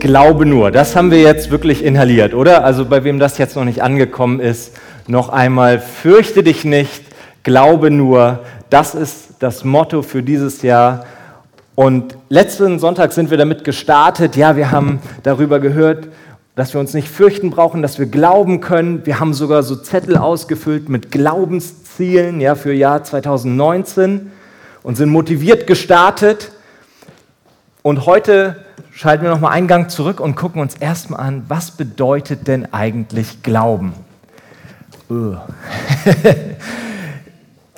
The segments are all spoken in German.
Glaube nur, das haben wir jetzt wirklich inhaliert, oder? Also bei wem das jetzt noch nicht angekommen ist, noch einmal, fürchte dich nicht, glaube nur, das ist das Motto für dieses Jahr. Und letzten Sonntag sind wir damit gestartet, ja, wir haben darüber gehört, dass wir uns nicht fürchten brauchen, dass wir glauben können. Wir haben sogar so Zettel ausgefüllt mit Glaubenszielen ja, für Jahr 2019 und sind motiviert gestartet. Und heute schalten wir nochmal einen Gang zurück und gucken uns erstmal an, was bedeutet denn eigentlich Glauben?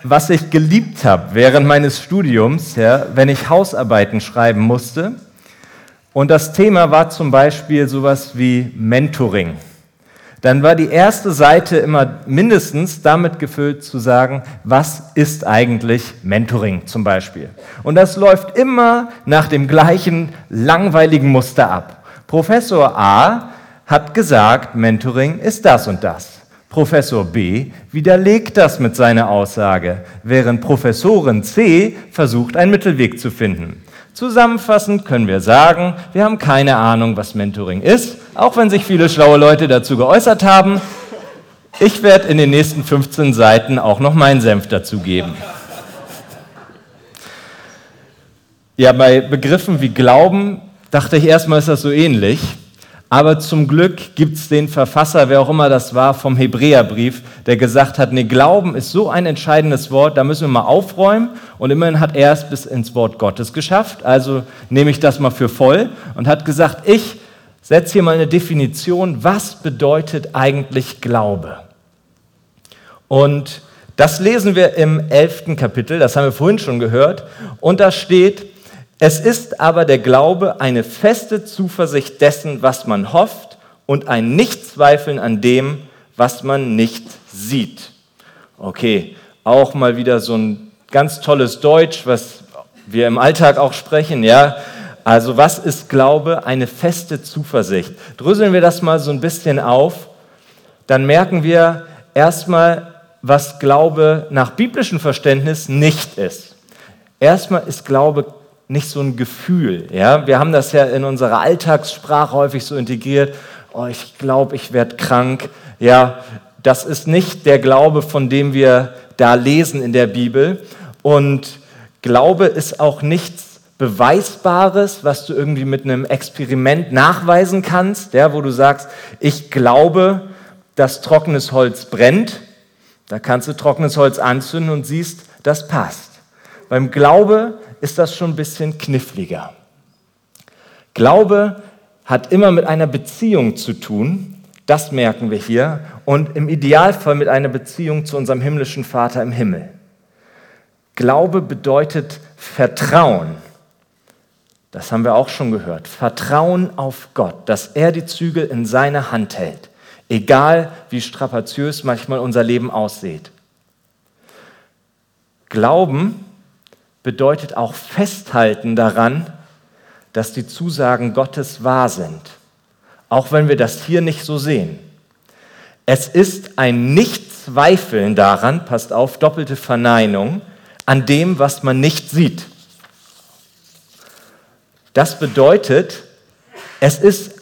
was ich geliebt habe während meines Studiums, ja, wenn ich Hausarbeiten schreiben musste, und das Thema war zum Beispiel sowas wie Mentoring. Dann war die erste Seite immer mindestens damit gefüllt zu sagen, was ist eigentlich Mentoring zum Beispiel. Und das läuft immer nach dem gleichen langweiligen Muster ab. Professor A hat gesagt, Mentoring ist das und das. Professor B widerlegt das mit seiner Aussage, während Professorin C versucht, einen Mittelweg zu finden. Zusammenfassend können wir sagen, wir haben keine Ahnung, was Mentoring ist, auch wenn sich viele schlaue Leute dazu geäußert haben. Ich werde in den nächsten 15 Seiten auch noch meinen Senf dazu geben. Ja, bei Begriffen wie Glauben dachte ich erstmal, ist das so ähnlich. Aber zum Glück gibt es den Verfasser, wer auch immer das war, vom Hebräerbrief, der gesagt hat, nee, Glauben ist so ein entscheidendes Wort, da müssen wir mal aufräumen. Und immerhin hat er es bis ins Wort Gottes geschafft. Also nehme ich das mal für voll und hat gesagt, ich setze hier mal eine Definition, was bedeutet eigentlich Glaube? Und das lesen wir im elften Kapitel, das haben wir vorhin schon gehört. Und da steht, es ist aber der Glaube eine feste Zuversicht dessen, was man hofft und ein Nichtzweifeln an dem, was man nicht sieht. Okay, auch mal wieder so ein ganz tolles Deutsch, was wir im Alltag auch sprechen, ja. Also was ist Glaube? Eine feste Zuversicht. Dröseln wir das mal so ein bisschen auf, dann merken wir erstmal, was Glaube nach biblischem Verständnis nicht ist. Erstmal ist Glaube nicht so ein Gefühl. Ja? Wir haben das ja in unserer Alltagssprache häufig so integriert. Oh, ich glaube, ich werde krank. Ja, das ist nicht der Glaube, von dem wir da lesen in der Bibel. Und Glaube ist auch nichts Beweisbares, was du irgendwie mit einem Experiment nachweisen kannst, ja, wo du sagst, ich glaube, dass trockenes Holz brennt. Da kannst du trockenes Holz anzünden und siehst, das passt. Beim Glaube ist das schon ein bisschen kniffliger. Glaube hat immer mit einer Beziehung zu tun, das merken wir hier, und im Idealfall mit einer Beziehung zu unserem himmlischen Vater im Himmel. Glaube bedeutet Vertrauen. Das haben wir auch schon gehört. Vertrauen auf Gott, dass er die Zügel in seiner Hand hält, egal wie strapaziös manchmal unser Leben aussieht. Glauben bedeutet auch festhalten daran, dass die Zusagen Gottes wahr sind, auch wenn wir das hier nicht so sehen. Es ist ein Nichtzweifeln daran, passt auf, doppelte Verneinung, an dem, was man nicht sieht. Das bedeutet, es ist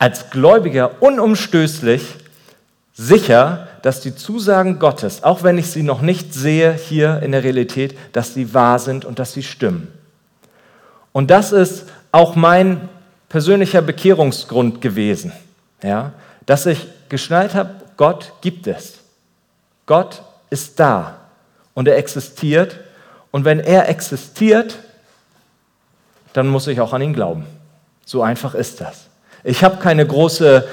als Gläubiger unumstößlich sicher, dass die Zusagen Gottes, auch wenn ich sie noch nicht sehe hier in der Realität, dass sie wahr sind und dass sie stimmen. Und das ist auch mein persönlicher Bekehrungsgrund gewesen, ja, dass ich geschnallt habe, Gott gibt es. Gott ist da und er existiert. Und wenn er existiert, dann muss ich auch an ihn glauben. So einfach ist das. Ich habe keine große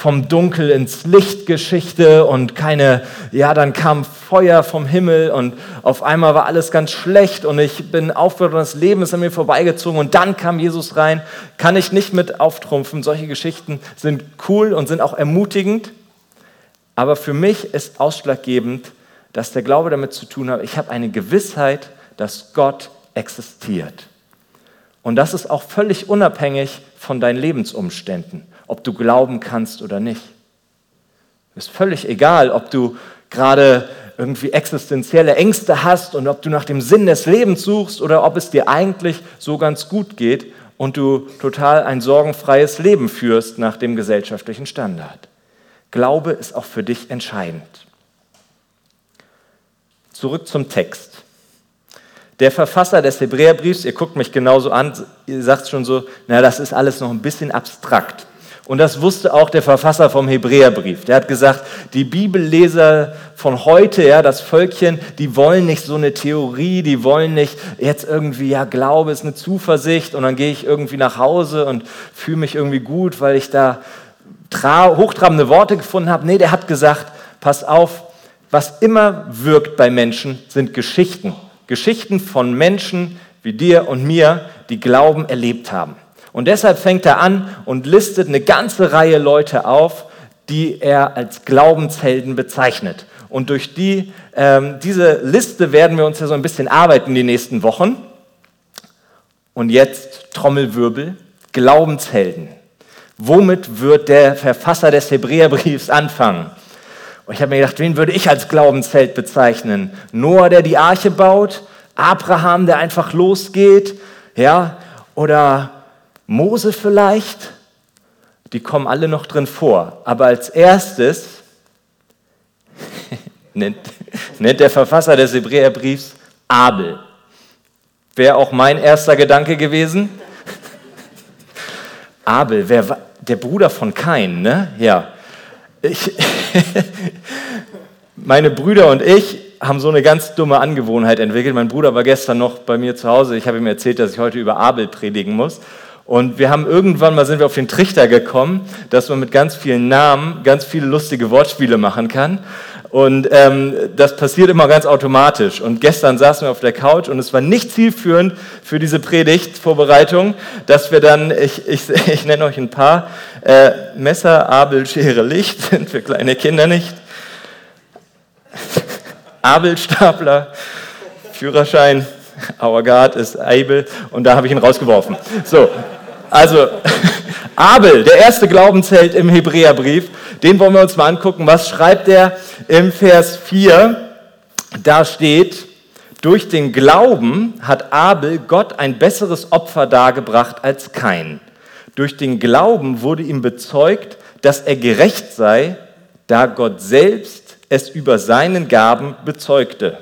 vom Dunkel ins Licht Geschichte und keine, ja, dann kam Feuer vom Himmel und auf einmal war alles ganz schlecht und ich bin aufgehört und das Leben ist an mir vorbeigezogen und dann kam Jesus rein. Kann ich nicht mit auftrumpfen. Solche Geschichten sind cool und sind auch ermutigend. Aber für mich ist ausschlaggebend, dass der Glaube damit zu tun hat, ich habe eine Gewissheit, dass Gott existiert. Und das ist auch völlig unabhängig von deinen Lebensumständen ob du glauben kannst oder nicht. Ist völlig egal, ob du gerade irgendwie existenzielle Ängste hast und ob du nach dem Sinn des Lebens suchst oder ob es dir eigentlich so ganz gut geht und du total ein sorgenfreies Leben führst nach dem gesellschaftlichen Standard. Glaube ist auch für dich entscheidend. Zurück zum Text. Der Verfasser des Hebräerbriefs, ihr guckt mich genauso an, ihr sagt schon so, na, das ist alles noch ein bisschen abstrakt. Und das wusste auch der Verfasser vom Hebräerbrief. Der hat gesagt, die Bibelleser von heute, ja, das Völkchen, die wollen nicht so eine Theorie, die wollen nicht jetzt irgendwie, ja, Glaube ist eine Zuversicht und dann gehe ich irgendwie nach Hause und fühle mich irgendwie gut, weil ich da hochtrabende Worte gefunden habe. Nee, der hat gesagt, pass auf, was immer wirkt bei Menschen, sind Geschichten. Geschichten von Menschen wie dir und mir, die Glauben erlebt haben. Und deshalb fängt er an und listet eine ganze Reihe Leute auf, die er als Glaubenshelden bezeichnet. Und durch die, ähm, diese Liste werden wir uns ja so ein bisschen arbeiten die nächsten Wochen. Und jetzt Trommelwirbel, Glaubenshelden. Womit wird der Verfasser des Hebräerbriefs anfangen? Und ich habe mir gedacht, wen würde ich als Glaubensheld bezeichnen? Noah, der die Arche baut? Abraham, der einfach losgeht? Ja? Oder Mose vielleicht? Die kommen alle noch drin vor. Aber als erstes nennt, nennt der Verfasser des Hebräerbriefs Abel. Wäre auch mein erster Gedanke gewesen. Abel, wer, der Bruder von Kain, ne? Ja. Ich, meine Brüder und ich haben so eine ganz dumme Angewohnheit entwickelt. Mein Bruder war gestern noch bei mir zu Hause. Ich habe ihm erzählt, dass ich heute über Abel predigen muss. Und wir haben irgendwann mal sind wir auf den Trichter gekommen, dass man mit ganz vielen Namen ganz viele lustige Wortspiele machen kann. Und ähm, das passiert immer ganz automatisch. Und gestern saßen wir auf der Couch und es war nicht zielführend für diese Predigtvorbereitung, dass wir dann, ich, ich, ich nenne euch ein paar, äh, Messer, Abel, Schere, Licht, sind für kleine Kinder nicht. Abelstapler, Führerschein, Our God ist Abel und da habe ich ihn rausgeworfen. So, also Abel, der erste Glaubensheld im Hebräerbrief, den wollen wir uns mal angucken. Was schreibt er im Vers 4? Da steht, durch den Glauben hat Abel Gott ein besseres Opfer dargebracht als Kain. Durch den Glauben wurde ihm bezeugt, dass er gerecht sei, da Gott selbst es über seinen Gaben bezeugte.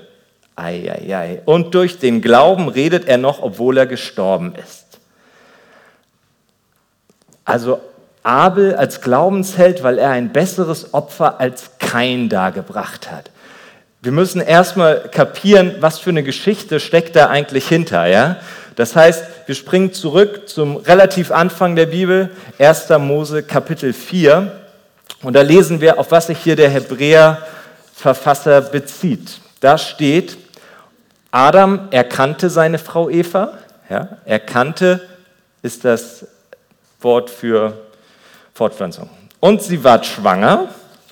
Ei, ei, ei. Und durch den Glauben redet er noch, obwohl er gestorben ist. Also Abel als Glaubensheld, weil er ein besseres Opfer als Kain dargebracht hat. Wir müssen erstmal kapieren, was für eine Geschichte steckt da eigentlich hinter. Ja? Das heißt, wir springen zurück zum relativ Anfang der Bibel, 1. Mose Kapitel 4. Und da lesen wir, auf was sich hier der Hebräer-Verfasser bezieht. Da steht, Adam erkannte seine Frau Eva. Ja? Erkannte ist das Wort für Fortpflanzung. Und sie ward schwanger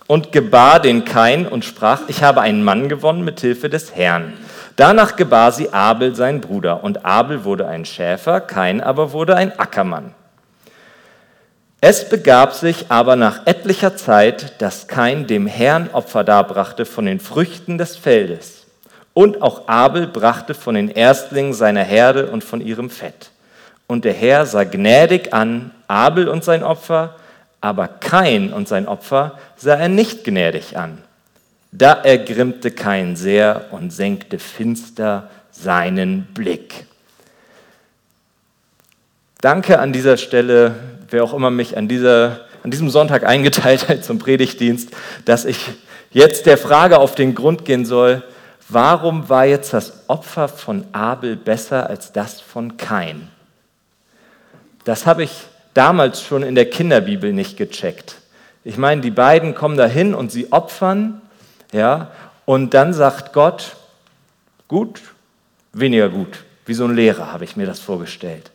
und gebar den Kain und sprach, ich habe einen Mann gewonnen mit Hilfe des Herrn. Danach gebar sie Abel, sein Bruder, und Abel wurde ein Schäfer, Kain aber wurde ein Ackermann. Es begab sich aber nach etlicher Zeit, dass Kain dem Herrn Opfer darbrachte von den Früchten des Feldes. Und auch Abel brachte von den Erstlingen seiner Herde und von ihrem Fett. Und der Herr sah gnädig an Abel und sein Opfer, aber Kain und sein Opfer sah er nicht gnädig an. Da ergrimmte Kain sehr und senkte finster seinen Blick. Danke an dieser Stelle, wer auch immer mich an, dieser, an diesem Sonntag eingeteilt hat zum Predigtdienst, dass ich jetzt der Frage auf den Grund gehen soll, warum war jetzt das Opfer von Abel besser als das von Kain? Das habe ich damals schon in der Kinderbibel nicht gecheckt. Ich meine, die beiden kommen dahin und sie opfern, ja, und dann sagt Gott, gut, weniger gut. Wie so ein Lehrer habe ich mir das vorgestellt.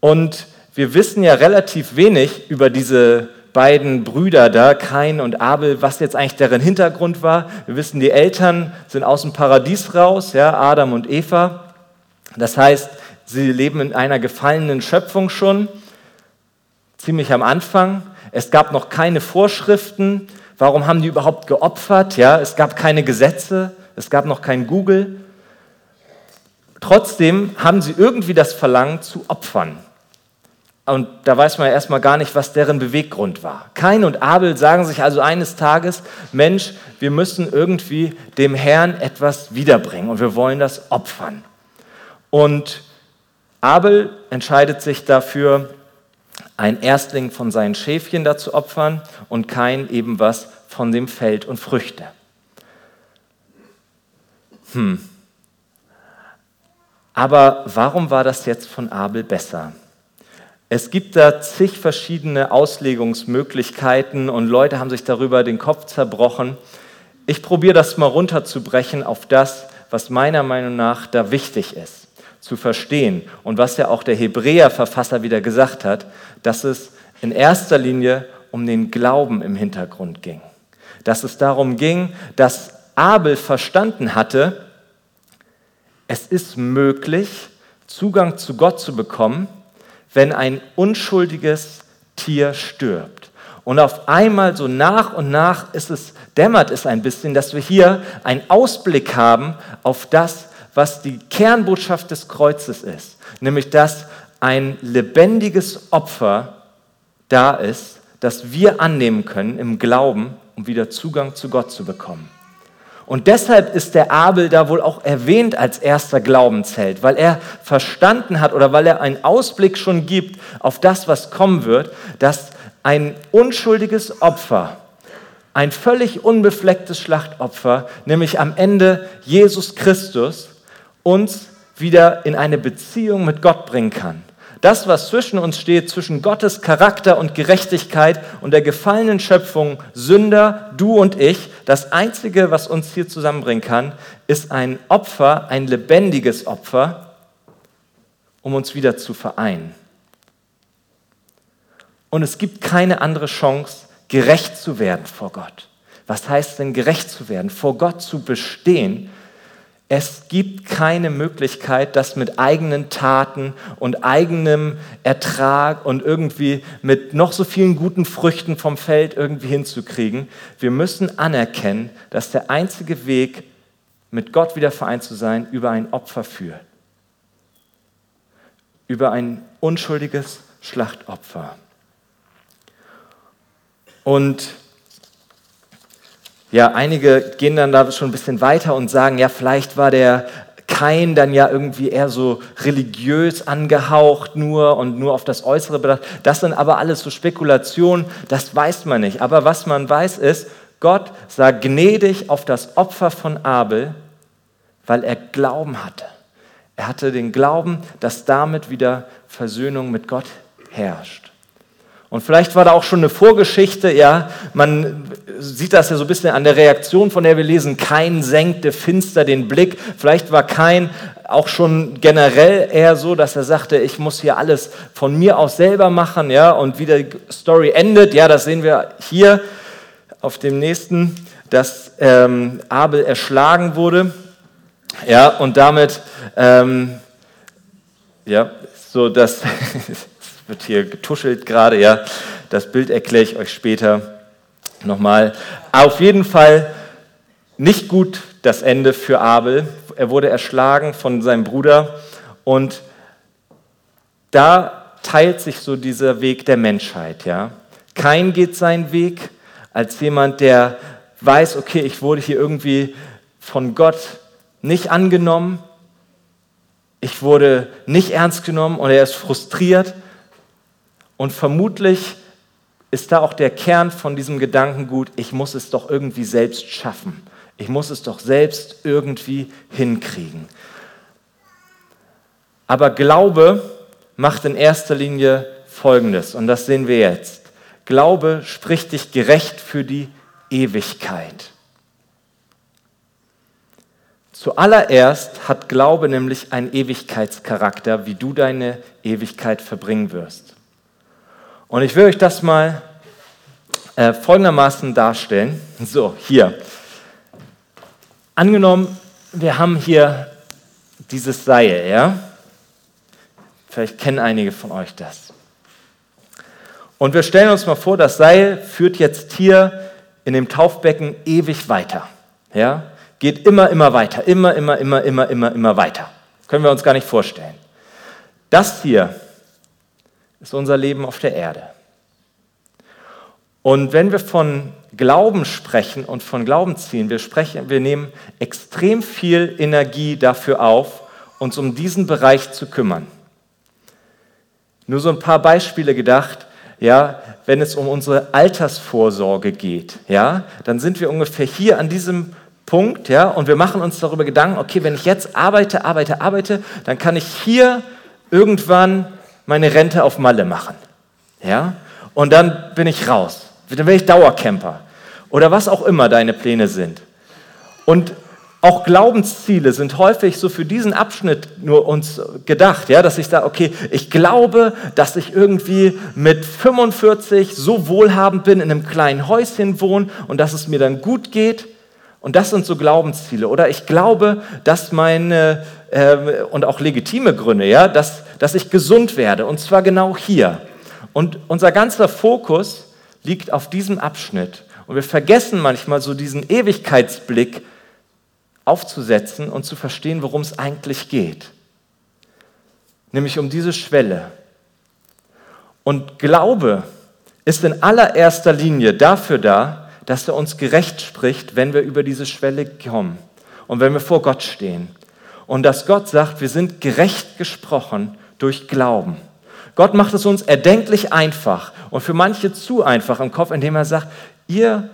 Und wir wissen ja relativ wenig über diese beiden Brüder da, Kain und Abel, was jetzt eigentlich deren Hintergrund war. Wir wissen, die Eltern sind aus dem Paradies raus, ja, Adam und Eva. Das heißt, Sie leben in einer gefallenen Schöpfung schon, ziemlich am Anfang. Es gab noch keine Vorschriften. Warum haben die überhaupt geopfert? Ja, es gab keine Gesetze, es gab noch kein Google. Trotzdem haben sie irgendwie das Verlangen zu opfern. Und da weiß man ja erstmal gar nicht, was deren Beweggrund war. Kain und Abel sagen sich also eines Tages, Mensch, wir müssen irgendwie dem Herrn etwas wiederbringen und wir wollen das opfern. Und Abel entscheidet sich dafür, ein Erstling von seinen Schäfchen dazu opfern und Kain eben was von dem Feld und Früchte. Hm. Aber warum war das jetzt von Abel besser? Es gibt da zig verschiedene Auslegungsmöglichkeiten und Leute haben sich darüber den Kopf zerbrochen. Ich probiere das mal runterzubrechen auf das, was meiner Meinung nach da wichtig ist, zu verstehen und was ja auch der Hebräer-Verfasser wieder gesagt hat, dass es in erster Linie um den Glauben im Hintergrund ging. Dass es darum ging, dass Abel verstanden hatte, es ist möglich, Zugang zu Gott zu bekommen, wenn ein unschuldiges Tier stirbt. Und auf einmal so nach und nach ist es, dämmert es ein bisschen, dass wir hier einen Ausblick haben auf das, was die Kernbotschaft des Kreuzes ist. Nämlich, dass ein lebendiges Opfer da ist, das wir annehmen können im Glauben, um wieder Zugang zu Gott zu bekommen. Und deshalb ist der Abel da wohl auch erwähnt als erster Glaubensheld, weil er verstanden hat oder weil er einen Ausblick schon gibt auf das, was kommen wird, dass ein unschuldiges Opfer, ein völlig unbeflecktes Schlachtopfer, nämlich am Ende Jesus Christus, uns wieder in eine Beziehung mit Gott bringen kann. Das, was zwischen uns steht, zwischen Gottes Charakter und Gerechtigkeit und der gefallenen Schöpfung, Sünder, du und ich, das Einzige, was uns hier zusammenbringen kann, ist ein Opfer, ein lebendiges Opfer, um uns wieder zu vereinen. Und es gibt keine andere Chance, gerecht zu werden vor Gott. Was heißt denn gerecht zu werden? Vor Gott zu bestehen, es gibt keine Möglichkeit, das mit eigenen Taten und eigenem Ertrag und irgendwie mit noch so vielen guten Früchten vom Feld irgendwie hinzukriegen. Wir müssen anerkennen, dass der einzige Weg, mit Gott wieder vereint zu sein, über ein Opfer führt. Über ein unschuldiges Schlachtopfer. Und ja, einige gehen dann da schon ein bisschen weiter und sagen, ja, vielleicht war der Kain dann ja irgendwie eher so religiös angehaucht nur und nur auf das Äußere bedacht. Das sind aber alles so Spekulationen, das weiß man nicht. Aber was man weiß ist, Gott sah gnädig auf das Opfer von Abel, weil er Glauben hatte. Er hatte den Glauben, dass damit wieder Versöhnung mit Gott herrscht. Und vielleicht war da auch schon eine Vorgeschichte, ja, man sieht das ja so ein bisschen an der Reaktion, von der wir lesen, kein senkte finster den Blick. Vielleicht war kein auch schon generell eher so, dass er sagte, ich muss hier alles von mir aus selber machen, ja, und wie die Story endet, ja, das sehen wir hier auf dem nächsten, dass ähm, Abel erschlagen wurde, ja, und damit, ähm, ja, so dass wird hier getuschelt gerade, ja. Das Bild erkläre ich euch später nochmal. Auf jeden Fall nicht gut das Ende für Abel. Er wurde erschlagen von seinem Bruder und da teilt sich so dieser Weg der Menschheit, ja. Kein geht seinen Weg als jemand, der weiß, okay, ich wurde hier irgendwie von Gott nicht angenommen, ich wurde nicht ernst genommen und er ist frustriert und vermutlich ist da auch der Kern von diesem Gedankengut, ich muss es doch irgendwie selbst schaffen. Ich muss es doch selbst irgendwie hinkriegen. Aber Glaube macht in erster Linie Folgendes, und das sehen wir jetzt. Glaube spricht dich gerecht für die Ewigkeit. Zuallererst hat Glaube nämlich einen Ewigkeitscharakter, wie du deine Ewigkeit verbringen wirst. Und ich will euch das mal äh, folgendermaßen darstellen. So, hier. Angenommen, wir haben hier dieses Seil, ja? Vielleicht kennen einige von euch das. Und wir stellen uns mal vor, das Seil führt jetzt hier in dem Taufbecken ewig weiter. Ja? Geht immer, immer weiter, immer, immer, immer, immer, immer, immer weiter. Können wir uns gar nicht vorstellen. Das hier ist unser Leben auf der Erde. Und wenn wir von Glauben sprechen und von Glauben ziehen, wir sprechen, wir nehmen extrem viel Energie dafür auf, uns um diesen Bereich zu kümmern. Nur so ein paar Beispiele gedacht, ja, wenn es um unsere Altersvorsorge geht, ja, dann sind wir ungefähr hier an diesem Punkt, ja, und wir machen uns darüber Gedanken, okay, wenn ich jetzt arbeite, arbeite, arbeite, dann kann ich hier irgendwann meine Rente auf Malle machen, ja, und dann bin ich raus, dann bin ich Dauercamper oder was auch immer deine Pläne sind. Und auch Glaubensziele sind häufig so für diesen Abschnitt nur uns gedacht, ja, dass ich sage, okay, ich glaube, dass ich irgendwie mit 45 so wohlhabend bin, in einem kleinen Häuschen wohne und dass es mir dann gut geht. Und das sind so Glaubensziele. Oder ich glaube, dass meine, äh, und auch legitime Gründe, ja, dass, dass ich gesund werde. Und zwar genau hier. Und unser ganzer Fokus liegt auf diesem Abschnitt. Und wir vergessen manchmal so diesen Ewigkeitsblick, aufzusetzen und zu verstehen, worum es eigentlich geht. Nämlich um diese Schwelle. Und Glaube ist in allererster Linie dafür da, dass er uns gerecht spricht, wenn wir über diese Schwelle kommen und wenn wir vor Gott stehen. Und dass Gott sagt, wir sind gerecht gesprochen durch Glauben. Gott macht es uns erdenklich einfach und für manche zu einfach im Kopf, indem er sagt, ihr,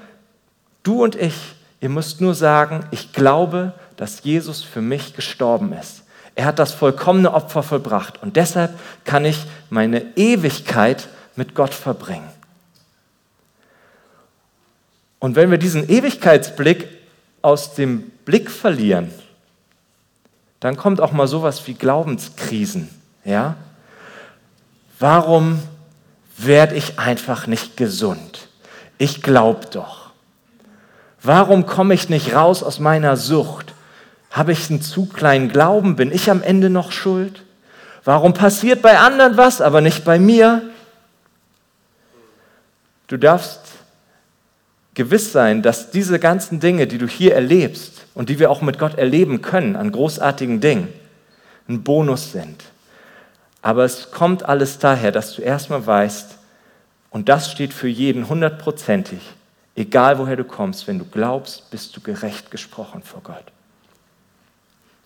du und ich, Ihr müsst nur sagen, ich glaube, dass Jesus für mich gestorben ist. Er hat das vollkommene Opfer vollbracht und deshalb kann ich meine Ewigkeit mit Gott verbringen. Und wenn wir diesen Ewigkeitsblick aus dem Blick verlieren, dann kommt auch mal sowas wie Glaubenskrisen. Ja? Warum werde ich einfach nicht gesund? Ich glaube doch. Warum komme ich nicht raus aus meiner Sucht? Habe ich einen zu kleinen Glauben? Bin ich am Ende noch schuld? Warum passiert bei anderen was, aber nicht bei mir? Du darfst gewiss sein, dass diese ganzen Dinge, die du hier erlebst und die wir auch mit Gott erleben können, an großartigen Dingen, ein Bonus sind. Aber es kommt alles daher, dass du erstmal weißt, und das steht für jeden hundertprozentig, Egal woher du kommst, wenn du glaubst, bist du gerecht gesprochen vor Gott.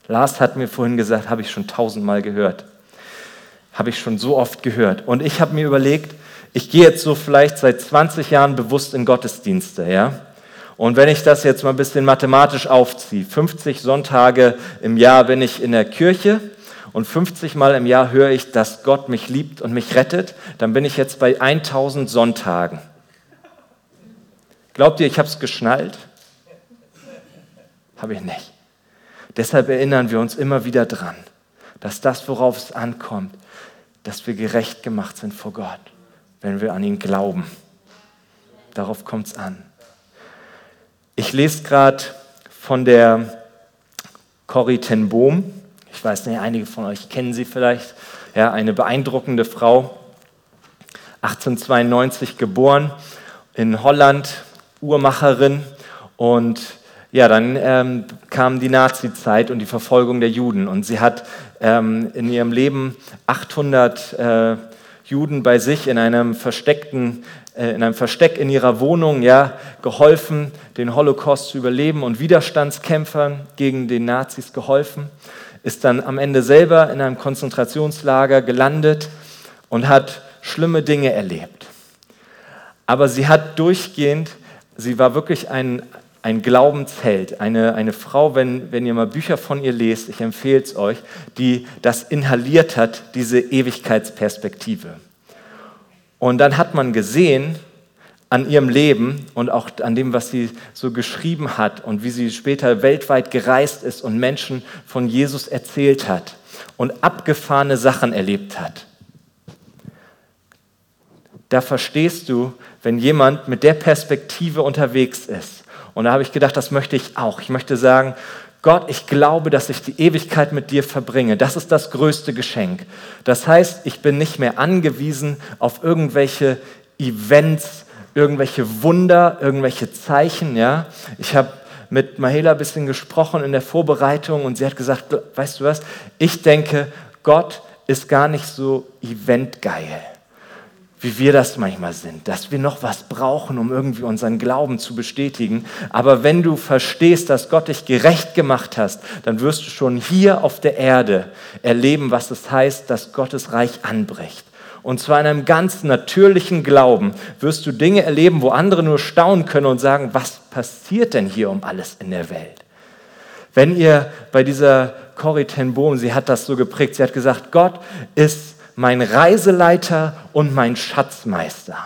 Lars hat mir vorhin gesagt, habe ich schon tausendmal gehört. Habe ich schon so oft gehört. Und ich habe mir überlegt, ich gehe jetzt so vielleicht seit 20 Jahren bewusst in Gottesdienste, ja. Und wenn ich das jetzt mal ein bisschen mathematisch aufziehe, 50 Sonntage im Jahr bin ich in der Kirche und 50 Mal im Jahr höre ich, dass Gott mich liebt und mich rettet, dann bin ich jetzt bei 1000 Sonntagen. Glaubt ihr, ich habe es geschnallt? Habe ich nicht. Deshalb erinnern wir uns immer wieder dran, dass das, worauf es ankommt, dass wir gerecht gemacht sind vor Gott, wenn wir an ihn glauben. Darauf kommt es an. Ich lese gerade von der Corrie ten Boom. Ich weiß nicht, einige von euch kennen sie vielleicht. Ja, eine beeindruckende Frau, 1892 geboren in Holland, Uhrmacherin und ja, dann ähm, kam die Nazi-Zeit und die Verfolgung der Juden und sie hat ähm, in ihrem Leben 800 äh, Juden bei sich in einem versteckten äh, in einem Versteck in ihrer Wohnung ja, geholfen, den Holocaust zu überleben und Widerstandskämpfern gegen die Nazis geholfen, ist dann am Ende selber in einem Konzentrationslager gelandet und hat schlimme Dinge erlebt. Aber sie hat durchgehend sie war wirklich ein, ein Glaubensheld, eine, eine Frau, wenn, wenn ihr mal Bücher von ihr lest, ich empfehle es euch, die das inhaliert hat, diese Ewigkeitsperspektive. Und dann hat man gesehen an ihrem Leben und auch an dem, was sie so geschrieben hat und wie sie später weltweit gereist ist und Menschen von Jesus erzählt hat und abgefahrene Sachen erlebt hat. Da verstehst du, wenn jemand mit der Perspektive unterwegs ist. Und da habe ich gedacht, das möchte ich auch. Ich möchte sagen, Gott, ich glaube, dass ich die Ewigkeit mit dir verbringe. Das ist das größte Geschenk. Das heißt, ich bin nicht mehr angewiesen auf irgendwelche Events, irgendwelche Wunder, irgendwelche Zeichen. Ja? Ich habe mit Mahela ein bisschen gesprochen in der Vorbereitung und sie hat gesagt, weißt du was, ich denke, Gott ist gar nicht so eventgeil wie wir das manchmal sind, dass wir noch was brauchen, um irgendwie unseren Glauben zu bestätigen. Aber wenn du verstehst, dass Gott dich gerecht gemacht hast, dann wirst du schon hier auf der Erde erleben, was es heißt, dass Gottes Reich anbricht. Und zwar in einem ganz natürlichen Glauben wirst du Dinge erleben, wo andere nur staunen können und sagen, was passiert denn hier um alles in der Welt? Wenn ihr bei dieser Corrie ten Bohm, sie hat das so geprägt, sie hat gesagt, Gott ist mein Reiseleiter und mein Schatzmeister.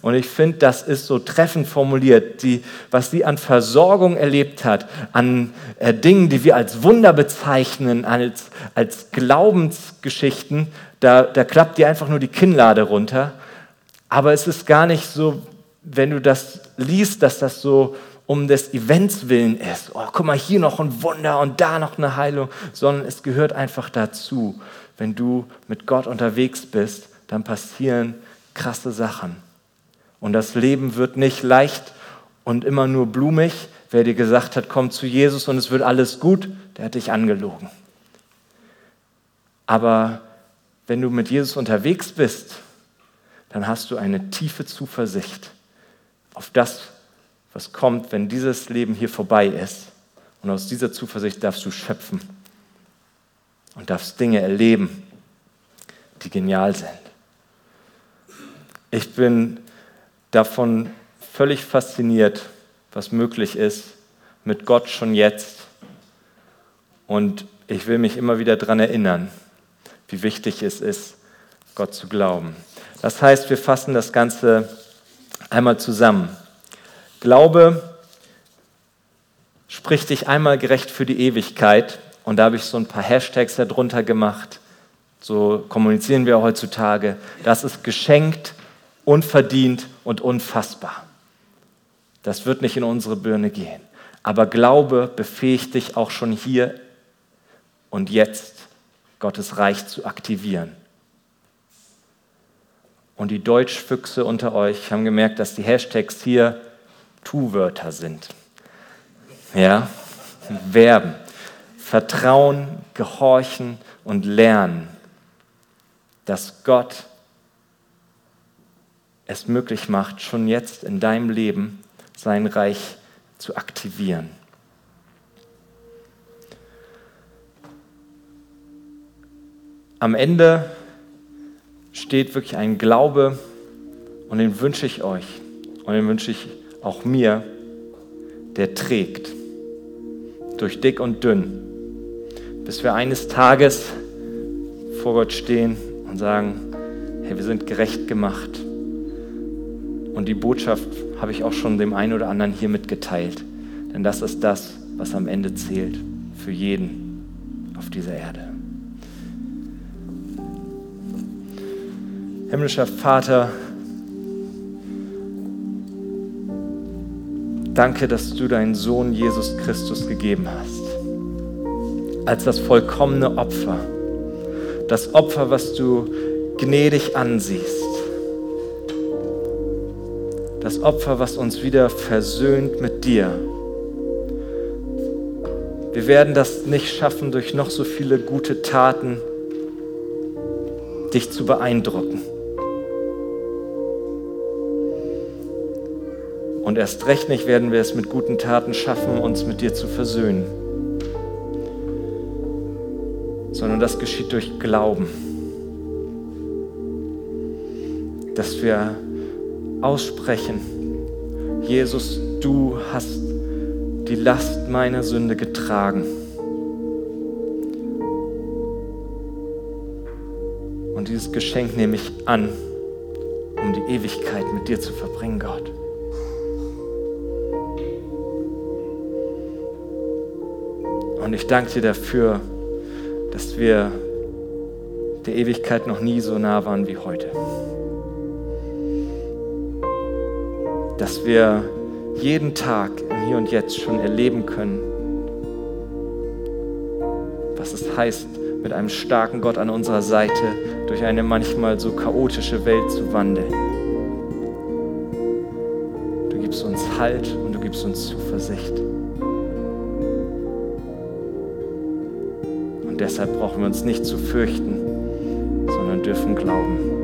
Und ich finde, das ist so treffend formuliert, die, was sie an Versorgung erlebt hat, an äh, Dingen, die wir als Wunder bezeichnen, als, als Glaubensgeschichten, da, da klappt dir einfach nur die Kinnlade runter. Aber es ist gar nicht so, wenn du das liest, dass das so um des Events willen ist. Oh, guck mal, hier noch ein Wunder und da noch eine Heilung, sondern es gehört einfach dazu wenn du mit Gott unterwegs bist, dann passieren krasse Sachen. Und das Leben wird nicht leicht und immer nur blumig. Wer dir gesagt hat, komm zu Jesus und es wird alles gut, der hat dich angelogen. Aber wenn du mit Jesus unterwegs bist, dann hast du eine tiefe Zuversicht auf das, was kommt, wenn dieses Leben hier vorbei ist. Und aus dieser Zuversicht darfst du schöpfen und darfst Dinge erleben, die genial sind. Ich bin davon völlig fasziniert, was möglich ist mit Gott schon jetzt. Und ich will mich immer wieder daran erinnern, wie wichtig es ist, Gott zu glauben. Das heißt, wir fassen das Ganze einmal zusammen. Glaube spricht dich einmal gerecht für die Ewigkeit und da habe ich so ein paar Hashtags darunter gemacht. So kommunizieren wir heutzutage. Das ist geschenkt, unverdient und unfassbar. Das wird nicht in unsere Birne gehen. Aber Glaube befähigt dich auch schon hier und jetzt, Gottes Reich zu aktivieren. Und die Deutschfüchse unter euch haben gemerkt, dass die Hashtags hier Tu-Wörter sind. Ja, Verben. Vertrauen, gehorchen und lernen, dass Gott es möglich macht, schon jetzt in deinem Leben sein Reich zu aktivieren. Am Ende steht wirklich ein Glaube und den wünsche ich euch und den wünsche ich auch mir, der trägt durch dick und dünn bis wir eines Tages vor Gott stehen und sagen, hey, wir sind gerecht gemacht. Und die Botschaft habe ich auch schon dem einen oder anderen hier mitgeteilt. Denn das ist das, was am Ende zählt für jeden auf dieser Erde. Himmlischer Vater, danke, dass du deinen Sohn Jesus Christus gegeben hast als das vollkommene Opfer. Das Opfer, was du gnädig ansiehst. Das Opfer, was uns wieder versöhnt mit dir. Wir werden das nicht schaffen, durch noch so viele gute Taten dich zu beeindrucken. Und erst recht nicht werden wir es mit guten Taten schaffen, uns mit dir zu versöhnen sondern das geschieht durch Glauben. Dass wir aussprechen, Jesus, du hast die Last meiner Sünde getragen. Und dieses Geschenk nehme ich an, um die Ewigkeit mit dir zu verbringen, Gott. Und ich danke dir dafür, dass wir der Ewigkeit noch nie so nah waren wie heute. Dass wir jeden Tag im Hier und Jetzt schon erleben können, was es heißt, mit einem starken Gott an unserer Seite durch eine manchmal so chaotische Welt zu wandeln. Du gibst uns Halt und du gibst uns Zuversicht. Deshalb brauchen wir uns nicht zu fürchten, sondern dürfen glauben.